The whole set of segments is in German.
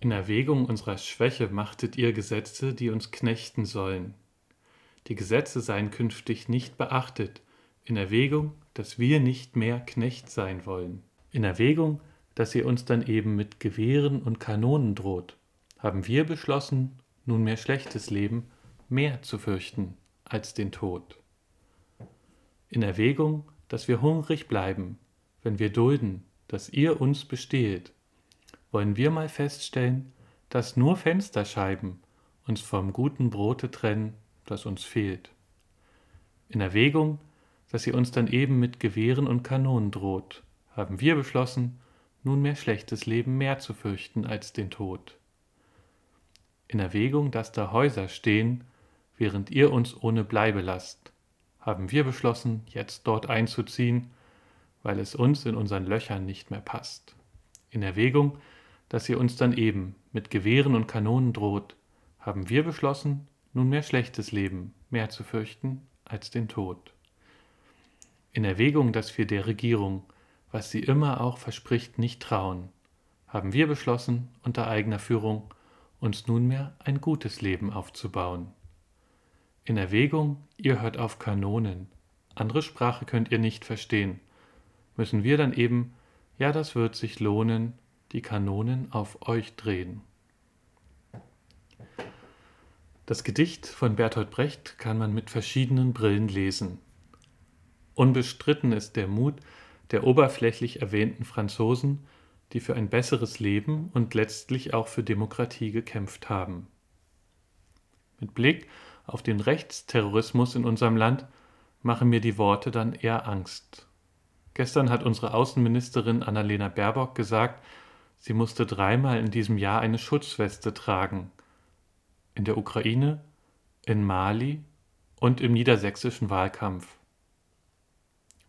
In Erwägung unserer Schwäche machtet ihr Gesetze, die uns knechten sollen. Die Gesetze seien künftig nicht beachtet, in Erwägung, dass wir nicht mehr Knecht sein wollen. In Erwägung, dass ihr uns dann eben mit Gewehren und Kanonen droht, haben wir beschlossen, nunmehr schlechtes Leben mehr zu fürchten als den Tod. In Erwägung, dass wir hungrig bleiben, wenn wir dulden, dass ihr uns bestehet, wollen wir mal feststellen, dass nur Fensterscheiben uns vom guten Brote trennen, das uns fehlt. In Erwägung, dass sie uns dann eben mit Gewehren und Kanonen droht, haben wir beschlossen, nunmehr schlechtes Leben mehr zu fürchten als den Tod. In Erwägung, dass da Häuser stehen, während ihr uns ohne Bleibe lasst, haben wir beschlossen, jetzt dort einzuziehen, weil es uns in unseren Löchern nicht mehr passt. In Erwägung, dass ihr uns dann eben mit Gewehren und Kanonen droht, haben wir beschlossen, nunmehr schlechtes Leben mehr zu fürchten als den Tod. In Erwägung, dass wir der Regierung, was sie immer auch verspricht, nicht trauen, haben wir beschlossen, unter eigener Führung uns nunmehr ein gutes Leben aufzubauen. In Erwägung, ihr hört auf Kanonen, andere Sprache könnt ihr nicht verstehen, müssen wir dann eben, ja, das wird sich lohnen, die Kanonen auf euch drehen. Das Gedicht von Bertolt Brecht kann man mit verschiedenen Brillen lesen. Unbestritten ist der Mut der oberflächlich erwähnten Franzosen, die für ein besseres Leben und letztlich auch für Demokratie gekämpft haben. Mit Blick auf den Rechtsterrorismus in unserem Land machen mir die Worte dann eher Angst. Gestern hat unsere Außenministerin Annalena Baerbock gesagt, sie musste dreimal in diesem Jahr eine Schutzweste tragen. In der Ukraine, in Mali und im niedersächsischen Wahlkampf.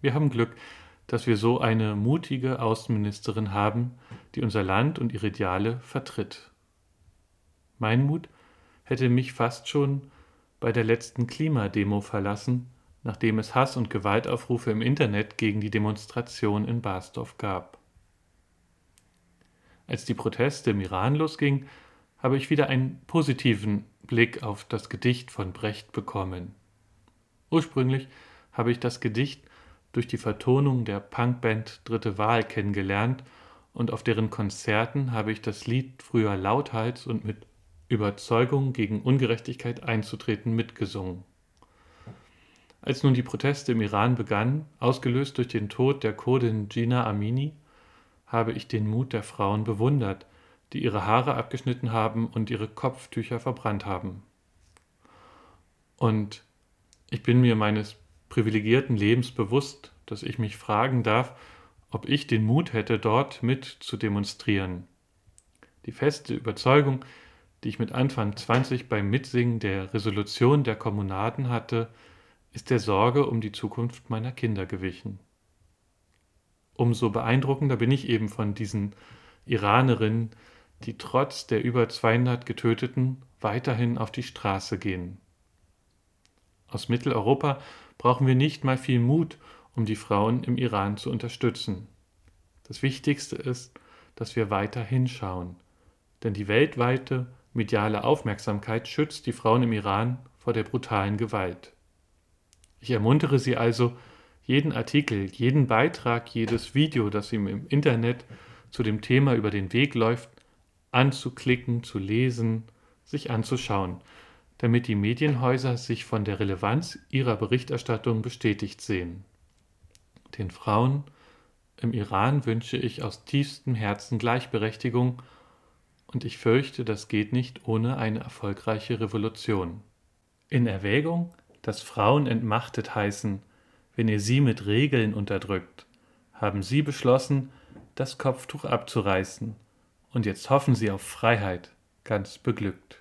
Wir haben Glück, dass wir so eine mutige Außenministerin haben, die unser Land und ihre Ideale vertritt. Mein Mut hätte mich fast schon bei der letzten Klimademo verlassen, nachdem es Hass- und Gewaltaufrufe im Internet gegen die Demonstration in Barsdorf gab. Als die Proteste im Iran losgingen, habe ich wieder einen positiven Blick auf das Gedicht von Brecht bekommen. Ursprünglich habe ich das Gedicht durch die Vertonung der Punkband Dritte Wahl kennengelernt und auf deren Konzerten habe ich das Lied früher lauthals und mit Überzeugung gegen Ungerechtigkeit einzutreten mitgesungen. Als nun die Proteste im Iran begannen, ausgelöst durch den Tod der Kurdin Gina Amini, habe ich den Mut der Frauen bewundert, die ihre Haare abgeschnitten haben und ihre Kopftücher verbrannt haben. Und ich bin mir meines privilegierten Lebens bewusst, dass ich mich fragen darf, ob ich den Mut hätte, dort mit zu demonstrieren. Die feste Überzeugung, die ich mit Anfang 20 beim Mitsingen der Resolution der Kommunaden hatte, ist der Sorge um die Zukunft meiner Kinder gewichen. Umso beeindruckender bin ich eben von diesen Iranerinnen, die trotz der über 200 Getöteten weiterhin auf die Straße gehen. Aus Mitteleuropa brauchen wir nicht mal viel Mut, um die Frauen im Iran zu unterstützen. Das Wichtigste ist, dass wir weiter hinschauen, denn die weltweite mediale Aufmerksamkeit schützt die Frauen im Iran vor der brutalen Gewalt. Ich ermuntere Sie also, jeden Artikel, jeden Beitrag, jedes Video, das ihm im Internet zu dem Thema über den Weg läuft, anzuklicken, zu lesen, sich anzuschauen damit die Medienhäuser sich von der Relevanz ihrer Berichterstattung bestätigt sehen. Den Frauen im Iran wünsche ich aus tiefstem Herzen Gleichberechtigung und ich fürchte, das geht nicht ohne eine erfolgreiche Revolution. In Erwägung, dass Frauen entmachtet heißen, wenn ihr sie mit Regeln unterdrückt, haben sie beschlossen, das Kopftuch abzureißen, und jetzt hoffen sie auf Freiheit, ganz beglückt.